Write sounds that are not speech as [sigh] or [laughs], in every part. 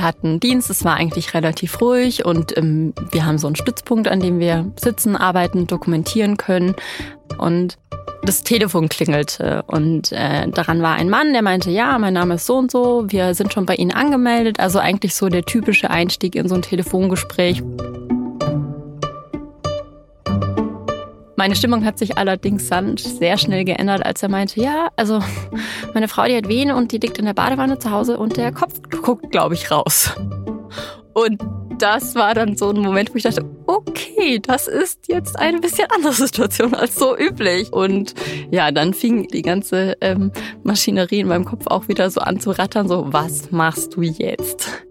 Wir hatten Dienst, es war eigentlich relativ ruhig und ähm, wir haben so einen Stützpunkt, an dem wir sitzen, arbeiten, dokumentieren können. Und das Telefon klingelte und äh, daran war ein Mann, der meinte, ja, mein Name ist so und so, wir sind schon bei Ihnen angemeldet. Also eigentlich so der typische Einstieg in so ein Telefongespräch. Meine Stimmung hat sich allerdings dann sehr schnell geändert, als er meinte, ja, also meine Frau, die hat Wehen und die liegt in der Badewanne zu Hause und der Kopf guckt, glaube ich, raus. Und das war dann so ein Moment, wo ich dachte, okay, das ist jetzt eine bisschen andere Situation als so üblich. Und ja, dann fing die ganze ähm, Maschinerie in meinem Kopf auch wieder so an zu rattern, so, was machst du jetzt?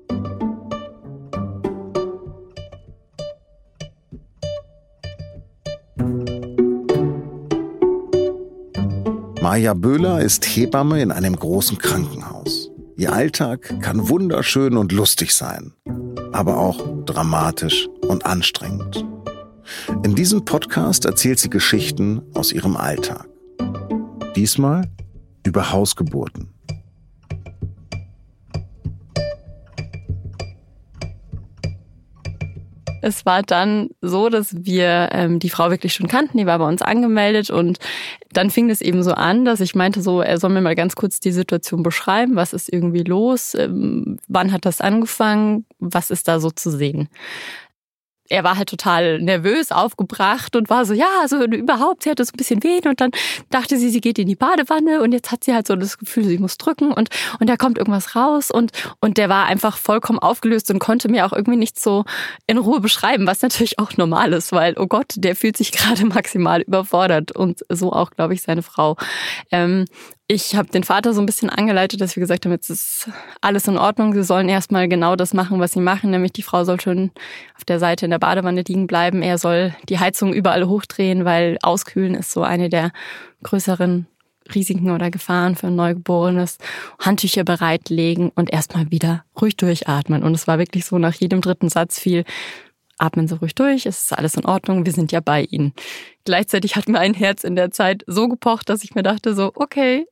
Maja Böhler ist Hebamme in einem großen Krankenhaus. Ihr Alltag kann wunderschön und lustig sein, aber auch dramatisch und anstrengend. In diesem Podcast erzählt sie Geschichten aus ihrem Alltag. Diesmal über Hausgeburten. Es war dann so, dass wir ähm, die Frau wirklich schon kannten, die war bei uns angemeldet und dann fing es eben so an, dass ich meinte so, er soll mir mal ganz kurz die Situation beschreiben, was ist irgendwie los, ähm, wann hat das angefangen, was ist da so zu sehen er war halt total nervös, aufgebracht und war so, ja, also überhaupt, sie hatte so ein bisschen wehen und dann dachte sie, sie geht in die Badewanne. Und jetzt hat sie halt so das Gefühl, sie muss drücken. Und, und da kommt irgendwas raus. Und, und der war einfach vollkommen aufgelöst und konnte mir auch irgendwie nicht so in Ruhe beschreiben, was natürlich auch normal ist, weil, oh Gott, der fühlt sich gerade [laughs] maximal überfordert. Und so auch, glaube ich, seine Frau. Ähm, ich habe den Vater so ein bisschen angeleitet, dass wir gesagt haben, jetzt ist alles in Ordnung. Sie sollen erstmal genau das machen, was sie machen, nämlich die Frau soll schon auf der Seite in der Badewanne liegen bleiben. Er soll die Heizung überall hochdrehen, weil auskühlen ist so eine der größeren Risiken oder Gefahren für ein Neugeborenes. Handtücher bereitlegen und erstmal wieder ruhig durchatmen. Und es war wirklich so, nach jedem dritten Satz viel, atmen Sie ruhig durch, es ist alles in Ordnung, wir sind ja bei Ihnen. Gleichzeitig hat mir ein Herz in der Zeit so gepocht, dass ich mir dachte so, okay,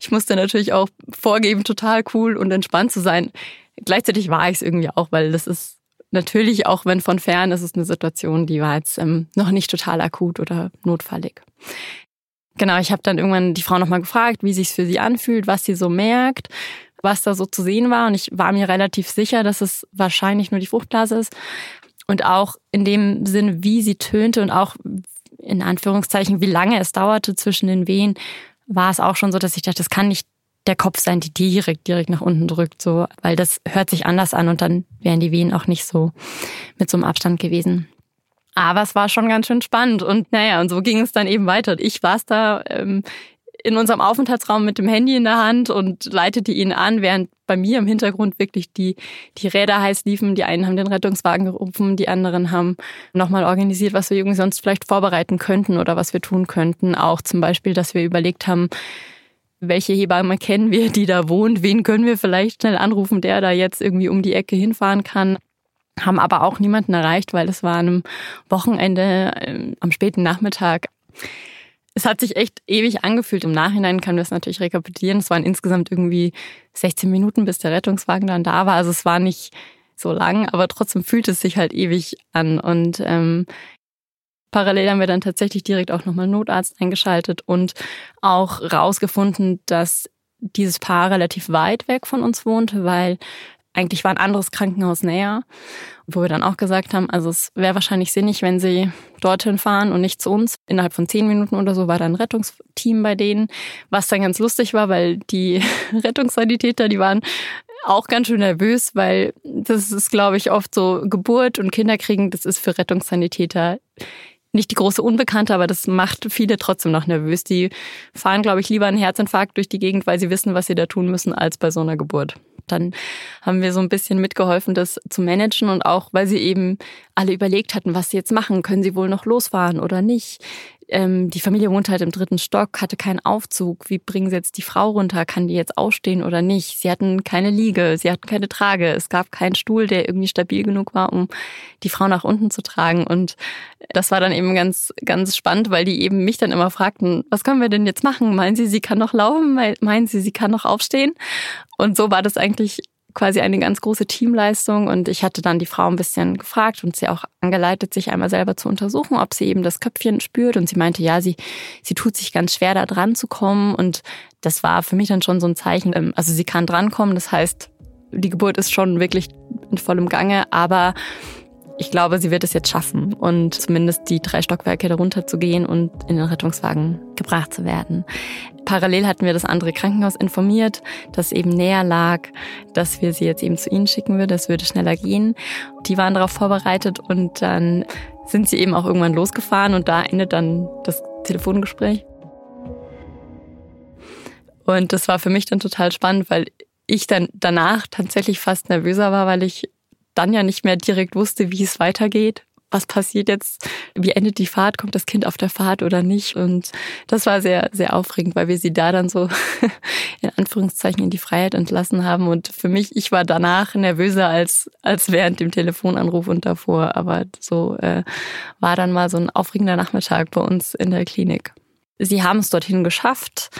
ich musste natürlich auch vorgeben, total cool und entspannt zu sein. Gleichzeitig war ich es irgendwie auch, weil das ist natürlich, auch wenn von fern, ist es eine Situation, die war jetzt ähm, noch nicht total akut oder notfallig. Genau, ich habe dann irgendwann die Frau nochmal gefragt, wie sich's für sie anfühlt, was sie so merkt, was da so zu sehen war. Und ich war mir relativ sicher, dass es wahrscheinlich nur die Fruchtblase ist. Und auch in dem Sinne, wie sie tönte und auch in Anführungszeichen, wie lange es dauerte zwischen den Wehen, war es auch schon so, dass ich dachte, das kann nicht der Kopf sein, die direkt, direkt nach unten drückt, so, weil das hört sich anders an und dann wären die Wehen auch nicht so mit so einem Abstand gewesen. Aber es war schon ganz schön spannend und naja, und so ging es dann eben weiter. Ich war es da ähm, in unserem Aufenthaltsraum mit dem Handy in der Hand und leitete ihn an, während bei mir im Hintergrund wirklich die, die Räder heiß liefen. Die einen haben den Rettungswagen gerufen, die anderen haben nochmal organisiert, was wir irgendwie sonst vielleicht vorbereiten könnten oder was wir tun könnten. Auch zum Beispiel, dass wir überlegt haben, welche Hebamme kennen wir, die da wohnt, wen können wir vielleicht schnell anrufen, der da jetzt irgendwie um die Ecke hinfahren kann haben aber auch niemanden erreicht, weil es war an einem Wochenende äh, am späten Nachmittag es hat sich echt ewig angefühlt. Im Nachhinein kann wir es natürlich rekapitulieren. Es waren insgesamt irgendwie 16 Minuten, bis der Rettungswagen dann da war. Also es war nicht so lang, aber trotzdem fühlt es sich halt ewig an. Und ähm, parallel haben wir dann tatsächlich direkt auch nochmal Notarzt eingeschaltet und auch rausgefunden, dass dieses Paar relativ weit weg von uns wohnte, weil eigentlich war ein anderes Krankenhaus näher, wo wir dann auch gesagt haben, also es wäre wahrscheinlich sinnig, wenn sie dorthin fahren und nicht zu uns. Innerhalb von zehn Minuten oder so war da ein Rettungsteam bei denen, was dann ganz lustig war, weil die [laughs] Rettungssanitäter, die waren auch ganz schön nervös, weil das ist, glaube ich, oft so Geburt und Kinderkriegen, das ist für Rettungssanitäter nicht die große Unbekannte, aber das macht viele trotzdem noch nervös. Die fahren, glaube ich, lieber einen Herzinfarkt durch die Gegend, weil sie wissen, was sie da tun müssen, als bei so einer Geburt. Dann haben wir so ein bisschen mitgeholfen, das zu managen und auch, weil sie eben alle überlegt hatten, was sie jetzt machen. Können sie wohl noch losfahren oder nicht? ähm, die Familie wohnt halt im dritten Stock, hatte keinen Aufzug. Wie bringen sie jetzt die Frau runter? Kann die jetzt ausstehen oder nicht? Sie hatten keine Liege, sie hatten keine Trage. Es gab keinen Stuhl, der irgendwie stabil genug war, um die Frau nach unten zu tragen. Und das war dann eben ganz, ganz spannend, weil die eben mich dann immer fragten, was können wir denn jetzt machen? Meinen Sie, sie kann noch laufen? Meinen Sie, sie kann noch aufstehen? Und so war das eigentlich quasi eine ganz große Teamleistung. Und ich hatte dann die Frau ein bisschen gefragt und sie auch angeleitet, sich einmal selber zu untersuchen, ob sie eben das Köpfchen spürt. Und sie meinte, ja, sie, sie tut sich ganz schwer da dran zu kommen. Und das war für mich dann schon so ein Zeichen, ähm, also sie kann drankommen, das heißt, die Geburt ist schon wirklich in vollem Gange, aber ich glaube, sie wird es jetzt schaffen und zumindest die drei Stockwerke darunter zu gehen und in den Rettungswagen gebracht zu werden. Parallel hatten wir das andere Krankenhaus informiert, das eben näher lag, dass wir sie jetzt eben zu ihnen schicken würden, es würde schneller gehen. Die waren darauf vorbereitet und dann sind sie eben auch irgendwann losgefahren und da endet dann das Telefongespräch. Und das war für mich dann total spannend, weil ich dann danach tatsächlich fast nervöser war, weil ich dann ja nicht mehr direkt wusste, wie es weitergeht. Was passiert jetzt? Wie endet die Fahrt? Kommt das Kind auf der Fahrt oder nicht? Und das war sehr, sehr aufregend, weil wir sie da dann so [laughs] in Anführungszeichen in die Freiheit entlassen haben. Und für mich, ich war danach nervöser als, als während dem Telefonanruf und davor. Aber so äh, war dann mal so ein aufregender Nachmittag bei uns in der Klinik. Sie haben es dorthin geschafft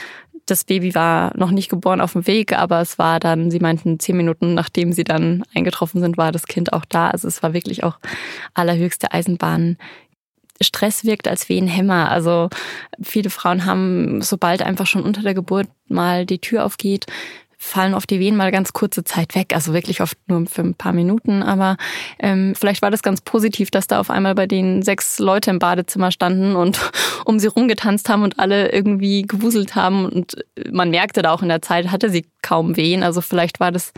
das Baby war noch nicht geboren auf dem Weg, aber es war dann, sie meinten, zehn Minuten nachdem sie dann eingetroffen sind, war das Kind auch da. Also es war wirklich auch allerhöchste Eisenbahn. Stress wirkt als wie ein Hämmer. Also viele Frauen haben, sobald einfach schon unter der Geburt mal die Tür aufgeht, fallen oft die Wehen mal ganz kurze Zeit weg, also wirklich oft nur für ein paar Minuten. Aber ähm, vielleicht war das ganz positiv, dass da auf einmal bei denen sechs Leute im Badezimmer standen und [laughs] um sie rumgetanzt haben und alle irgendwie gewuselt haben. Und man merkte da auch in der Zeit, hatte sie kaum Wehen. Also vielleicht war das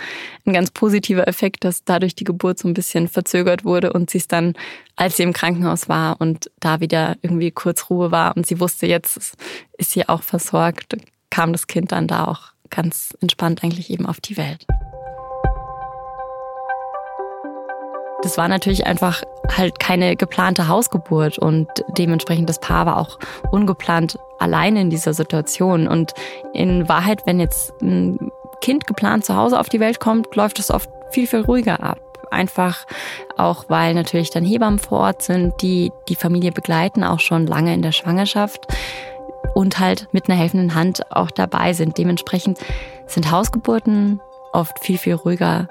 ein ganz positiver Effekt, dass dadurch die Geburt so ein bisschen verzögert wurde und sie es dann, als sie im Krankenhaus war und da wieder irgendwie kurz Ruhe war und sie wusste, jetzt ist sie auch versorgt, kam das Kind dann da auch ganz entspannt eigentlich eben auf die Welt. Das war natürlich einfach halt keine geplante Hausgeburt und dementsprechend das Paar war auch ungeplant alleine in dieser Situation. Und in Wahrheit, wenn jetzt ein Kind geplant zu Hause auf die Welt kommt, läuft es oft viel, viel ruhiger ab. Einfach auch, weil natürlich dann Hebammen vor Ort sind, die die Familie begleiten, auch schon lange in der Schwangerschaft und halt mit einer helfenden Hand auch dabei sind. Dementsprechend sind Hausgeburten oft viel, viel ruhiger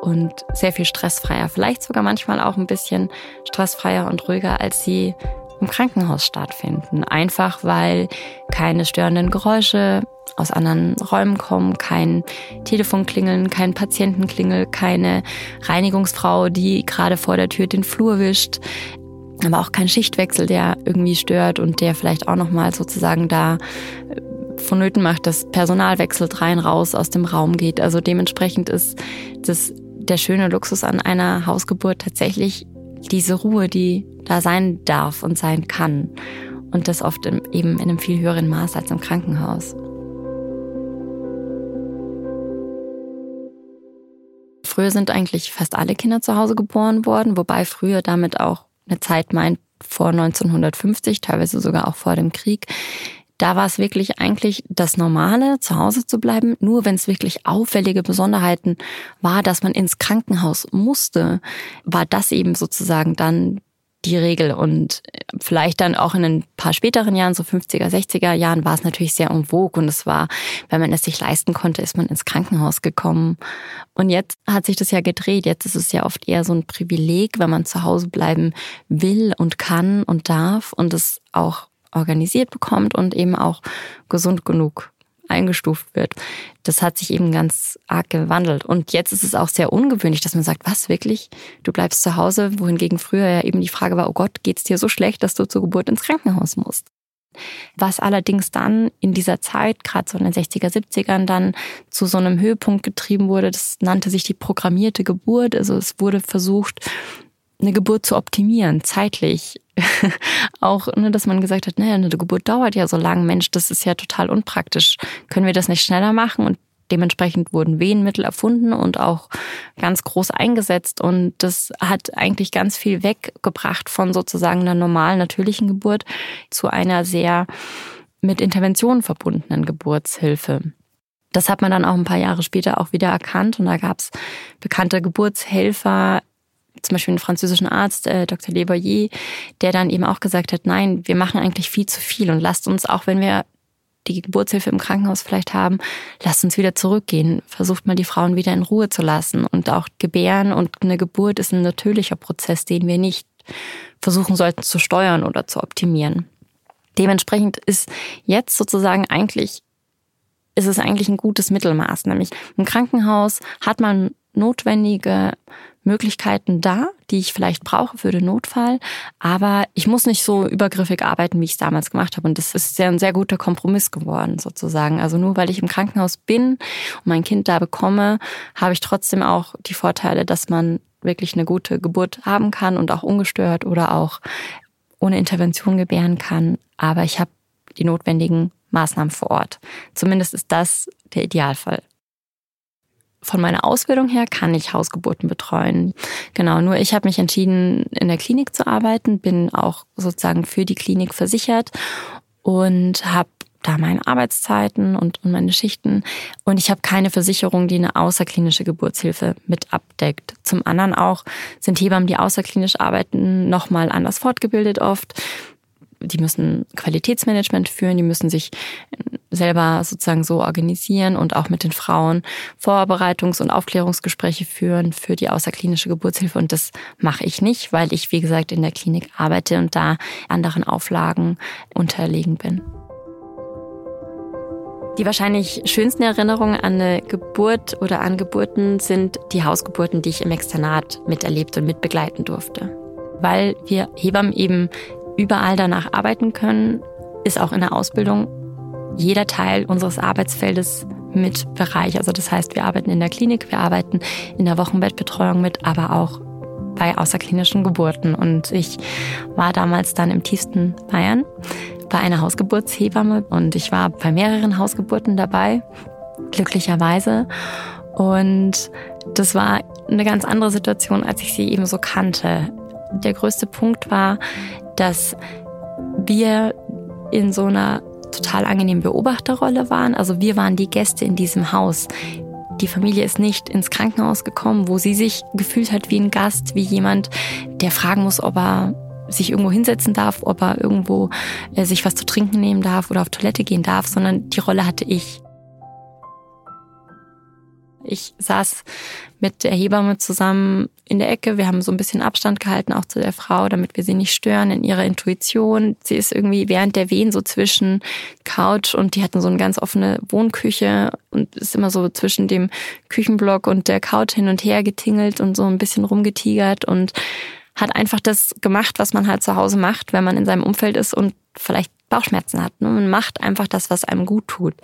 und sehr viel stressfreier. Vielleicht sogar manchmal auch ein bisschen stressfreier und ruhiger, als sie im Krankenhaus stattfinden. Einfach weil keine störenden Geräusche aus anderen Räumen kommen, kein Telefonklingeln, kein Patientenklingel, keine Reinigungsfrau, die gerade vor der Tür den Flur wischt aber auch kein Schichtwechsel, der irgendwie stört und der vielleicht auch nochmal sozusagen da äh, vonnöten macht, dass Personal wechselt rein, raus aus dem Raum geht. Also dementsprechend ist das der schöne Luxus an einer Hausgeburt tatsächlich diese Ruhe, die da sein darf und sein kann. Und das oft eben in einem viel höheren Maß als im Krankenhaus. Früher sind eigentlich fast alle Kinder zu Hause geboren worden, wobei früher damit auch eine Zeit meint, vor 1950, teilweise sogar auch vor dem Krieg. Da war es wirklich eigentlich das Normale, zu Hause zu bleiben. Nur wenn es wirklich auffällige Besonderheiten war, dass man ins Krankenhaus musste, war das eben sozusagen dann die Regel. Und vielleicht dann auch in ein paar späteren Jahren, so 50er, 60er Jahren, war es natürlich sehr en vogue. Und es war, wenn man es sich leisten konnte, ist man ins Krankenhaus gekommen. Und jetzt hat sich das ja gedreht. Jetzt ist es ja oft eher so ein Privileg, wenn man zu Hause bleiben will und kann und darf und es auch organisiert bekommt und eben auch gesund genug eingestuft wird. Das hat sich eben ganz arg gewandelt. Und jetzt ist es auch sehr ungewöhnlich, dass man sagt, was wirklich? Du bleibst zu Hause, wohingegen früher ja eben die Frage war, oh Gott, geht's dir so schlecht, dass du zur Geburt ins Krankenhaus musst? Was allerdings dann in dieser Zeit, gerade so in den 60er, 70ern, dann zu so einem Höhepunkt getrieben wurde, das nannte sich die programmierte Geburt. Also es wurde versucht, eine Geburt zu optimieren, zeitlich. [laughs] auch, ne, dass man gesagt hat, naja, eine Geburt dauert ja so lang, Mensch, das ist ja total unpraktisch. Können wir das nicht schneller machen? Und dementsprechend wurden Wehenmittel erfunden und auch ganz groß eingesetzt. Und das hat eigentlich ganz viel weggebracht von sozusagen einer normalen, natürlichen Geburt zu einer sehr mit Interventionen verbundenen Geburtshilfe. Das hat man dann auch ein paar Jahre später auch wieder erkannt und da gab es bekannte Geburtshelfer zum Beispiel einen französischen Arzt, äh, Dr. Leboyer, der dann eben auch gesagt hat, nein, wir machen eigentlich viel zu viel und lasst uns, auch wenn wir die Geburtshilfe im Krankenhaus vielleicht haben, lasst uns wieder zurückgehen. Versucht mal die Frauen wieder in Ruhe zu lassen. Und auch Gebären und eine Geburt ist ein natürlicher Prozess, den wir nicht versuchen sollten zu steuern oder zu optimieren. Dementsprechend ist jetzt sozusagen eigentlich, ist es eigentlich ein gutes Mittelmaß. Nämlich im Krankenhaus hat man notwendige Möglichkeiten da, die ich vielleicht brauche für den Notfall. Aber ich muss nicht so übergriffig arbeiten, wie ich es damals gemacht habe. Und das ist sehr, ein sehr guter Kompromiss geworden, sozusagen. Also nur weil ich im Krankenhaus bin und mein Kind da bekomme, habe ich trotzdem auch die Vorteile, dass man wirklich eine gute Geburt haben kann und auch ungestört oder auch ohne Intervention gebären kann. Aber ich habe die notwendigen Maßnahmen vor Ort. Zumindest ist das der Idealfall von meiner Ausbildung her kann ich Hausgeburten betreuen. Genau, nur ich habe mich entschieden, in der Klinik zu arbeiten, bin auch sozusagen für die Klinik versichert und habe da meine Arbeitszeiten und, und meine Schichten. Und ich habe keine Versicherung, die eine außerklinische Geburtshilfe mit abdeckt. Zum anderen auch sind Hebammen, die außerklinisch arbeiten, nochmal anders fortgebildet oft die müssen Qualitätsmanagement führen, die müssen sich selber sozusagen so organisieren und auch mit den Frauen Vorbereitungs- und Aufklärungsgespräche führen für die außerklinische Geburtshilfe. Und das mache ich nicht, weil ich, wie gesagt, in der Klinik arbeite und da anderen Auflagen unterlegen bin. Die wahrscheinlich schönsten Erinnerungen an eine Geburt oder an Geburten sind die Hausgeburten, die ich im Externat miterlebt und mitbegleiten durfte. Weil wir Hebammen eben überall danach arbeiten können, ist auch in der Ausbildung jeder Teil unseres Arbeitsfeldes mit Bereich. Also das heißt, wir arbeiten in der Klinik, wir arbeiten in der Wochenbettbetreuung mit, aber auch bei außerklinischen Geburten. Und ich war damals dann im tiefsten Bayern bei einer Hausgeburtshebamme und ich war bei mehreren Hausgeburten dabei, glücklicherweise. Und das war eine ganz andere Situation, als ich sie eben so kannte. Der größte Punkt war, dass wir in so einer total angenehmen Beobachterrolle waren. Also wir waren die Gäste in diesem Haus. Die Familie ist nicht ins Krankenhaus gekommen, wo sie sich gefühlt hat wie ein Gast, wie jemand, der fragen muss, ob er sich irgendwo hinsetzen darf, ob er irgendwo äh, sich was zu trinken nehmen darf oder auf Toilette gehen darf, sondern die Rolle hatte ich. Ich saß mit der Hebamme zusammen in der Ecke. Wir haben so ein bisschen Abstand gehalten, auch zu der Frau, damit wir sie nicht stören in ihrer Intuition. Sie ist irgendwie während der Wehen so zwischen Couch und die hatten so eine ganz offene Wohnküche und ist immer so zwischen dem Küchenblock und der Couch hin und her getingelt und so ein bisschen rumgetigert und hat einfach das gemacht, was man halt zu Hause macht, wenn man in seinem Umfeld ist und vielleicht Bauchschmerzen hat. Ne? Man macht einfach das, was einem gut tut.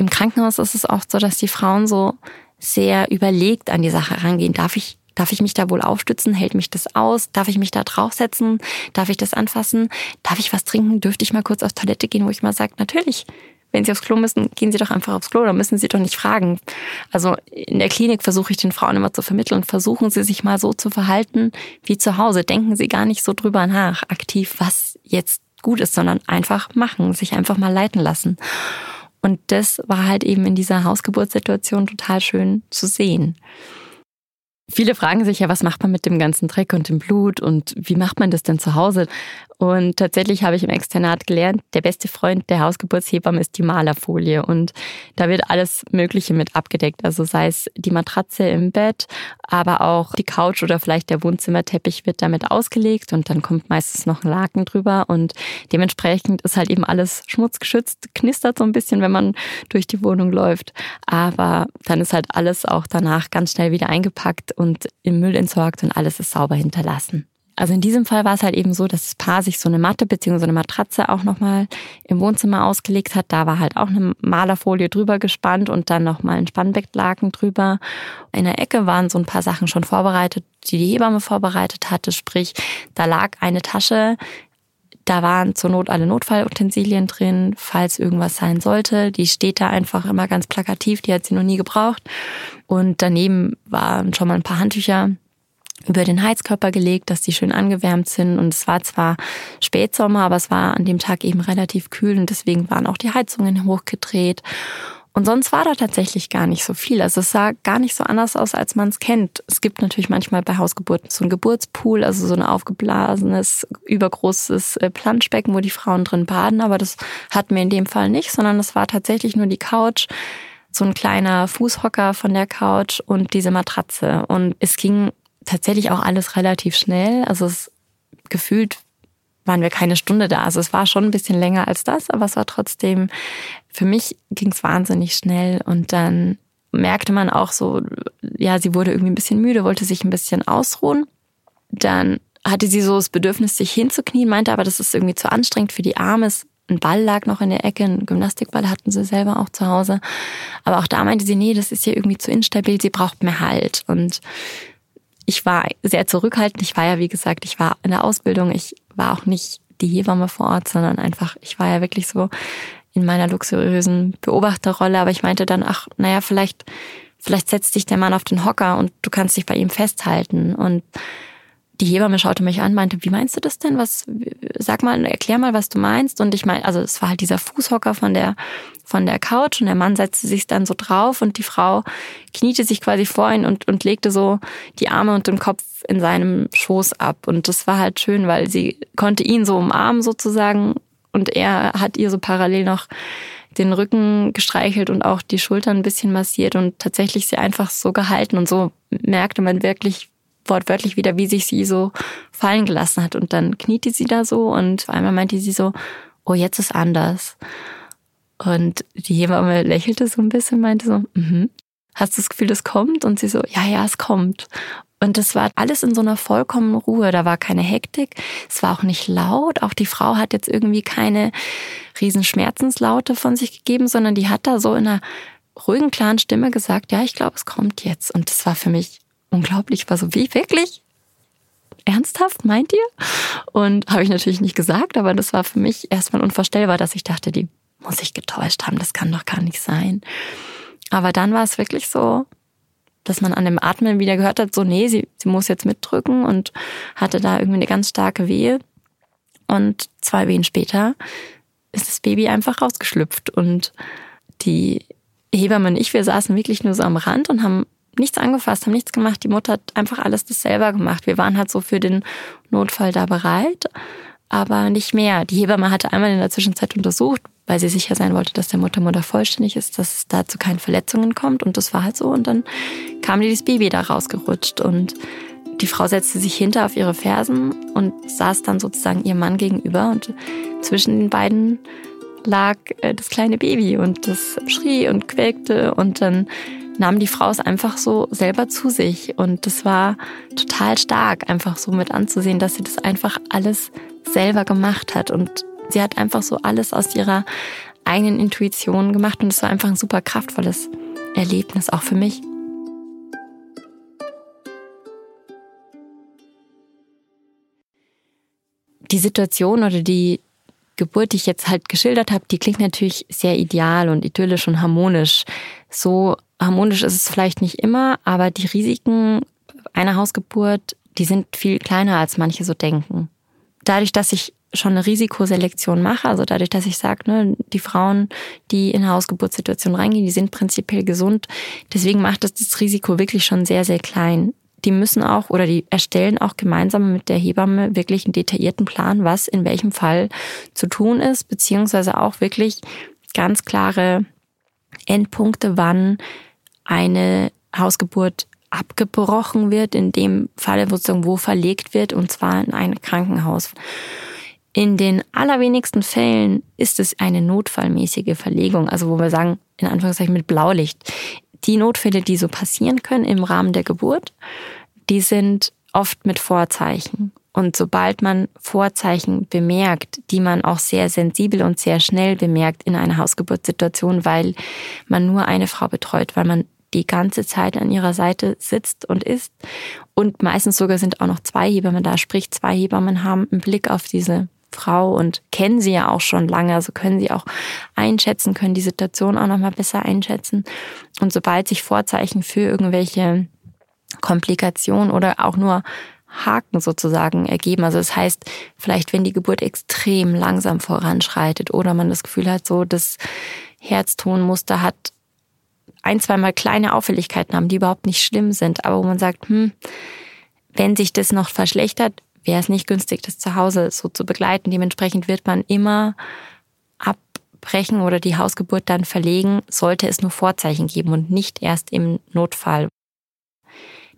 Im Krankenhaus ist es oft so, dass die Frauen so sehr überlegt an die Sache rangehen. Darf ich, darf ich mich da wohl aufstützen? Hält mich das aus? Darf ich mich da draufsetzen? Darf ich das anfassen? Darf ich was trinken? Dürfte ich mal kurz auf Toilette gehen, wo ich mal sage, natürlich, wenn Sie aufs Klo müssen, gehen Sie doch einfach aufs Klo, da müssen Sie doch nicht fragen. Also in der Klinik versuche ich den Frauen immer zu vermitteln, versuchen Sie sich mal so zu verhalten wie zu Hause. Denken Sie gar nicht so drüber nach, aktiv, was jetzt gut ist, sondern einfach machen, sich einfach mal leiten lassen. Und das war halt eben in dieser Hausgeburtssituation total schön zu sehen. Viele fragen sich ja, was macht man mit dem ganzen Dreck und dem Blut und wie macht man das denn zu Hause? Und tatsächlich habe ich im Externat gelernt, der beste Freund der Hausgeburtshebamme ist die Malerfolie. Und da wird alles Mögliche mit abgedeckt. Also sei es die Matratze im Bett, aber auch die Couch oder vielleicht der Wohnzimmerteppich wird damit ausgelegt und dann kommt meistens noch ein Laken drüber. Und dementsprechend ist halt eben alles schmutzgeschützt, knistert so ein bisschen, wenn man durch die Wohnung läuft. Aber dann ist halt alles auch danach ganz schnell wieder eingepackt und im Müll entsorgt und alles ist sauber hinterlassen. Also in diesem Fall war es halt eben so, dass das Paar sich so eine Matte bzw. eine Matratze auch nochmal im Wohnzimmer ausgelegt hat. Da war halt auch eine Malerfolie drüber gespannt und dann nochmal ein Spannbettlaken drüber. In der Ecke waren so ein paar Sachen schon vorbereitet, die die Hebamme vorbereitet hatte. Sprich, da lag eine Tasche, da waren zur Not alle Notfallutensilien drin, falls irgendwas sein sollte. Die steht da einfach immer ganz plakativ, die hat sie noch nie gebraucht. Und daneben waren schon mal ein paar Handtücher über den Heizkörper gelegt, dass die schön angewärmt sind. Und es war zwar Spätsommer, aber es war an dem Tag eben relativ kühl und deswegen waren auch die Heizungen hochgedreht. Und sonst war da tatsächlich gar nicht so viel. Also es sah gar nicht so anders aus, als man es kennt. Es gibt natürlich manchmal bei Hausgeburten so ein Geburtspool, also so ein aufgeblasenes, übergroßes äh, Planschbecken, wo die Frauen drin baden. Aber das hatten wir in dem Fall nicht, sondern es war tatsächlich nur die Couch, so ein kleiner Fußhocker von der Couch und diese Matratze. Und es ging tatsächlich auch alles relativ schnell. Also es gefühlt waren wir keine Stunde da. Also es war schon ein bisschen länger als das, aber es war trotzdem, für mich ging es wahnsinnig schnell und dann merkte man auch so, ja, sie wurde irgendwie ein bisschen müde, wollte sich ein bisschen ausruhen. Dann hatte sie so das Bedürfnis, sich hinzuknien, meinte aber, das ist irgendwie zu anstrengend für die Arme. Ein Ball lag noch in der Ecke, ein Gymnastikball hatten sie selber auch zu Hause. Aber auch da meinte sie, nee, das ist hier irgendwie zu instabil, sie braucht mehr Halt. Und ich war sehr zurückhaltend. Ich war ja, wie gesagt, ich war in der Ausbildung. Ich war auch nicht die Hebamme vor Ort, sondern einfach, ich war ja wirklich so in meiner luxuriösen Beobachterrolle. Aber ich meinte dann, ach, naja, vielleicht, vielleicht setzt dich der Mann auf den Hocker und du kannst dich bei ihm festhalten. Und die Hebamme schaute mich an, meinte, wie meinst du das denn? Was, sag mal, erklär mal, was du meinst. Und ich meine, also es war halt dieser Fußhocker von der, von der Couch und der Mann setzte sich dann so drauf und die Frau kniete sich quasi vor ihn und, und legte so die Arme und den Kopf in seinem Schoß ab. Und das war halt schön, weil sie konnte ihn so umarmen sozusagen und er hat ihr so parallel noch den Rücken gestreichelt und auch die Schultern ein bisschen massiert und tatsächlich sie einfach so gehalten und so merkte man wirklich, wortwörtlich wieder, wie sich sie so fallen gelassen hat. Und dann kniete sie da so und auf einmal meinte sie so, oh, jetzt ist anders. Und die Hebamme lächelte so ein bisschen, meinte so, mhm. hast du das Gefühl, es kommt? Und sie so, ja, ja, es kommt. Und das war alles in so einer vollkommenen Ruhe. Da war keine Hektik. Es war auch nicht laut. Auch die Frau hat jetzt irgendwie keine riesen Schmerzenslaute von sich gegeben, sondern die hat da so in einer ruhigen, klaren Stimme gesagt, ja, ich glaube, es kommt jetzt. Und das war für mich unglaublich. war so, wie, wirklich? Ernsthaft, meint ihr? Und habe ich natürlich nicht gesagt, aber das war für mich erstmal unvorstellbar, dass ich dachte, die muss sich getäuscht haben, das kann doch gar nicht sein. Aber dann war es wirklich so, dass man an dem Atmen wieder gehört hat, so, nee, sie, sie muss jetzt mitdrücken und hatte da irgendwie eine ganz starke Wehe. Und zwei Wehen später ist das Baby einfach rausgeschlüpft und die Hebamme und ich, wir saßen wirklich nur so am Rand und haben nichts angefasst, haben nichts gemacht. Die Mutter hat einfach alles das selber gemacht. Wir waren halt so für den Notfall da bereit, aber nicht mehr. Die Hebamme hatte einmal in der Zwischenzeit untersucht, weil sie sicher sein wollte, dass der Muttermutter vollständig ist, dass es da zu keinen Verletzungen kommt. Und das war halt so. Und dann kam dieses Baby da rausgerutscht und die Frau setzte sich hinter auf ihre Fersen und saß dann sozusagen ihrem Mann gegenüber und zwischen den beiden lag äh, das kleine Baby und das schrie und quäkte und dann nahm die Frau es einfach so selber zu sich. Und das war total stark, einfach so mit anzusehen, dass sie das einfach alles selber gemacht hat. Und sie hat einfach so alles aus ihrer eigenen Intuition gemacht. Und es war einfach ein super kraftvolles Erlebnis, auch für mich. Die Situation oder die Geburt, die ich jetzt halt geschildert habe, die klingt natürlich sehr ideal und idyllisch und harmonisch. So harmonisch ist es vielleicht nicht immer, aber die Risiken einer Hausgeburt, die sind viel kleiner, als manche so denken. Dadurch, dass ich schon eine Risikoselektion mache, also dadurch, dass ich sage, ne, die Frauen, die in eine Hausgeburtssituation reingehen, die sind prinzipiell gesund. Deswegen macht das das Risiko wirklich schon sehr, sehr klein. Die müssen auch oder die erstellen auch gemeinsam mit der Hebamme wirklich einen detaillierten Plan, was in welchem Fall zu tun ist, beziehungsweise auch wirklich ganz klare Endpunkte, wann eine Hausgeburt abgebrochen wird, in dem Falle sozusagen wo verlegt wird, und zwar in ein Krankenhaus. In den allerwenigsten Fällen ist es eine notfallmäßige Verlegung, also wo wir sagen, in Anführungszeichen mit Blaulicht. Die Notfälle, die so passieren können im Rahmen der Geburt, die sind oft mit Vorzeichen. Und sobald man Vorzeichen bemerkt, die man auch sehr sensibel und sehr schnell bemerkt in einer Hausgeburtssituation, weil man nur eine Frau betreut, weil man die ganze Zeit an ihrer Seite sitzt und ist. Und meistens sogar sind auch noch zwei Hebammen da, sprich zwei Hebammen haben einen Blick auf diese Frau und kennen sie ja auch schon lange, also können sie auch einschätzen, können die Situation auch noch mal besser einschätzen. Und sobald sich Vorzeichen für irgendwelche Komplikationen oder auch nur Haken sozusagen ergeben. Also das heißt, vielleicht wenn die Geburt extrem langsam voranschreitet oder man das Gefühl hat, so das Herztonmuster hat ein, zweimal kleine Auffälligkeiten haben, die überhaupt nicht schlimm sind, aber wo man sagt, hm, wenn sich das noch verschlechtert, wäre es nicht günstig, das zu Hause so zu begleiten. Dementsprechend wird man immer abbrechen oder die Hausgeburt dann verlegen, sollte es nur Vorzeichen geben und nicht erst im Notfall.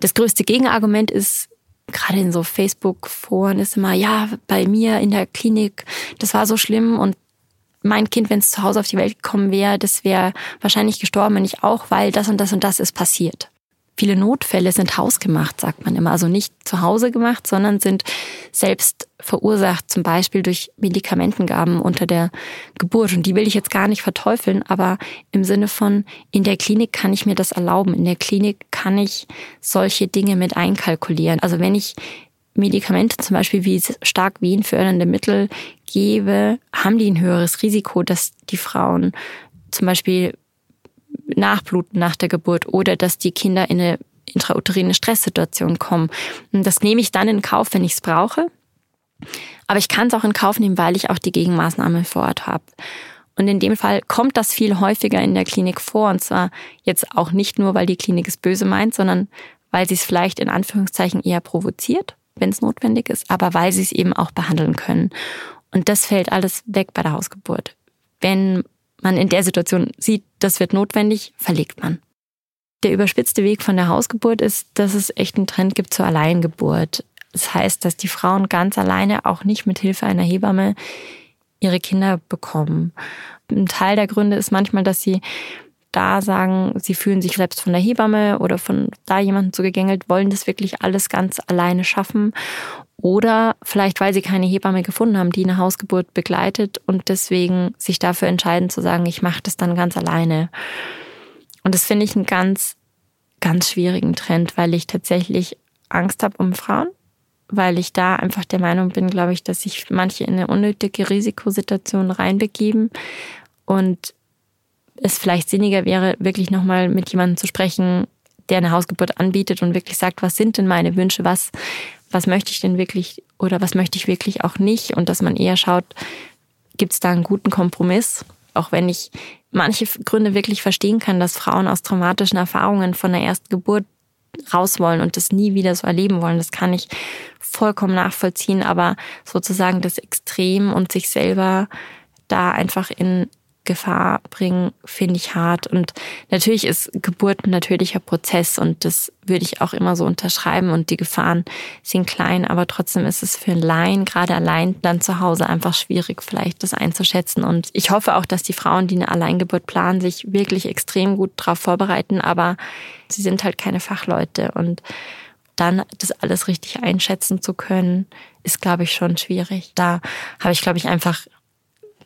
Das größte Gegenargument ist, gerade in so Facebook-Foren ist immer, ja, bei mir in der Klinik, das war so schlimm und mein Kind, wenn es zu Hause auf die Welt gekommen wäre, das wäre wahrscheinlich gestorben, wenn ich auch, weil das und das und das ist passiert. Viele Notfälle sind hausgemacht, sagt man immer. Also nicht zu Hause gemacht, sondern sind selbst verursacht, zum Beispiel durch Medikamentengaben unter der Geburt. Und die will ich jetzt gar nicht verteufeln, aber im Sinne von, in der Klinik kann ich mir das erlauben. In der Klinik kann ich solche Dinge mit einkalkulieren. Also wenn ich Medikamente, zum Beispiel wie stark wehenfördernde Mittel gebe, haben die ein höheres Risiko, dass die Frauen zum Beispiel nachbluten nach der Geburt oder dass die Kinder in eine intrauterine Stresssituation kommen. Und das nehme ich dann in Kauf, wenn ich es brauche. Aber ich kann es auch in Kauf nehmen, weil ich auch die Gegenmaßnahme vor Ort habe. Und in dem Fall kommt das viel häufiger in der Klinik vor. Und zwar jetzt auch nicht nur, weil die Klinik es böse meint, sondern weil sie es vielleicht in Anführungszeichen eher provoziert wenn es notwendig ist, aber weil sie es eben auch behandeln können. Und das fällt alles weg bei der Hausgeburt. Wenn man in der Situation sieht, das wird notwendig, verlegt man. Der überspitzte Weg von der Hausgeburt ist, dass es echt einen Trend gibt zur Alleingeburt. Das heißt, dass die Frauen ganz alleine, auch nicht mit Hilfe einer Hebamme, ihre Kinder bekommen. Ein Teil der Gründe ist manchmal, dass sie da sagen, sie fühlen sich selbst von der Hebamme oder von da jemandem zugegängelt, wollen das wirklich alles ganz alleine schaffen. Oder vielleicht, weil sie keine Hebamme gefunden haben, die eine Hausgeburt begleitet und deswegen sich dafür entscheiden zu sagen, ich mache das dann ganz alleine. Und das finde ich einen ganz, ganz schwierigen Trend, weil ich tatsächlich Angst habe um Frauen, weil ich da einfach der Meinung bin, glaube ich, dass sich manche in eine unnötige Risikosituation reinbegeben und es vielleicht sinniger wäre, wirklich nochmal mit jemandem zu sprechen, der eine Hausgeburt anbietet und wirklich sagt, was sind denn meine Wünsche, was, was möchte ich denn wirklich oder was möchte ich wirklich auch nicht und dass man eher schaut, gibt es da einen guten Kompromiss, auch wenn ich manche Gründe wirklich verstehen kann, dass Frauen aus traumatischen Erfahrungen von der ersten Geburt raus wollen und das nie wieder so erleben wollen. Das kann ich vollkommen nachvollziehen, aber sozusagen das Extrem und sich selber da einfach in Gefahr bringen, finde ich hart. Und natürlich ist Geburt ein natürlicher Prozess und das würde ich auch immer so unterschreiben und die Gefahren sind klein, aber trotzdem ist es für einen Laien, gerade allein dann zu Hause einfach schwierig, vielleicht das einzuschätzen. Und ich hoffe auch, dass die Frauen, die eine Alleingeburt planen, sich wirklich extrem gut darauf vorbereiten, aber sie sind halt keine Fachleute und dann das alles richtig einschätzen zu können, ist, glaube ich, schon schwierig. Da habe ich, glaube ich, einfach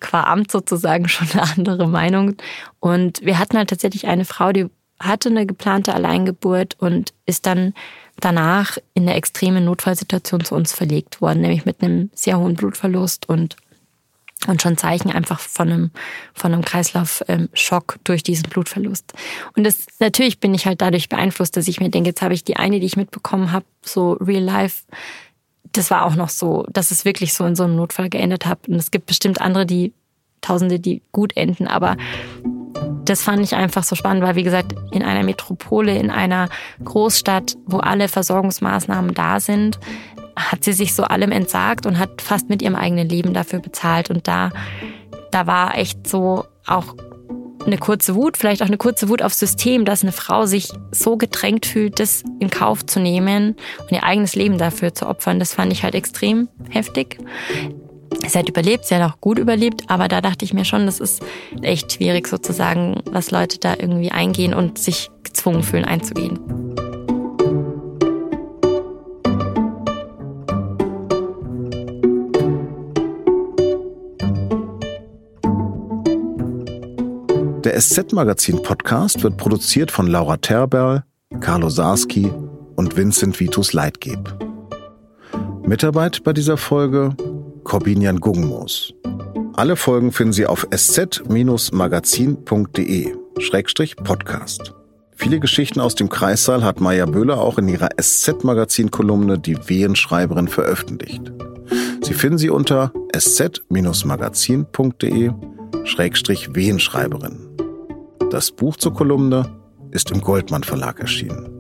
qua Amt sozusagen schon eine andere Meinung. Und wir hatten halt tatsächlich eine Frau, die hatte eine geplante Alleingeburt und ist dann danach in eine extreme Notfallsituation zu uns verlegt worden, nämlich mit einem sehr hohen Blutverlust und und schon Zeichen einfach von einem, von einem Kreislaufschock durch diesen Blutverlust. Und das, natürlich bin ich halt dadurch beeinflusst, dass ich mir denke, jetzt habe ich die eine, die ich mitbekommen habe, so real life, das war auch noch so, dass es wirklich so in so einem Notfall geendet hat. Und es gibt bestimmt andere, die Tausende, die gut enden, aber das fand ich einfach so spannend, weil wie gesagt, in einer Metropole, in einer Großstadt, wo alle Versorgungsmaßnahmen da sind, hat sie sich so allem entsagt und hat fast mit ihrem eigenen Leben dafür bezahlt. Und da, da war echt so auch eine kurze Wut, vielleicht auch eine kurze Wut aufs System, dass eine Frau sich so gedrängt fühlt, das in Kauf zu nehmen und ihr eigenes Leben dafür zu opfern. Das fand ich halt extrem heftig. Sie hat überlebt, sie hat auch gut überlebt, aber da dachte ich mir schon, das ist echt schwierig sozusagen, was Leute da irgendwie eingehen und sich gezwungen fühlen einzugehen. Der SZ-Magazin-Podcast wird produziert von Laura Terberl, Carlo Sarski und Vincent Vitus Leitgeb. Mitarbeit bei dieser Folge Corbinian Guggenmoos. Alle Folgen finden Sie auf sz-magazin.de-podcast. Viele Geschichten aus dem Kreissaal hat Maya Böhler auch in ihrer SZ-Magazin-Kolumne Die Wehenschreiberin veröffentlicht. Sie finden sie unter sz-magazin.de-wehenschreiberin. Das Buch zur Kolumne ist im Goldmann Verlag erschienen.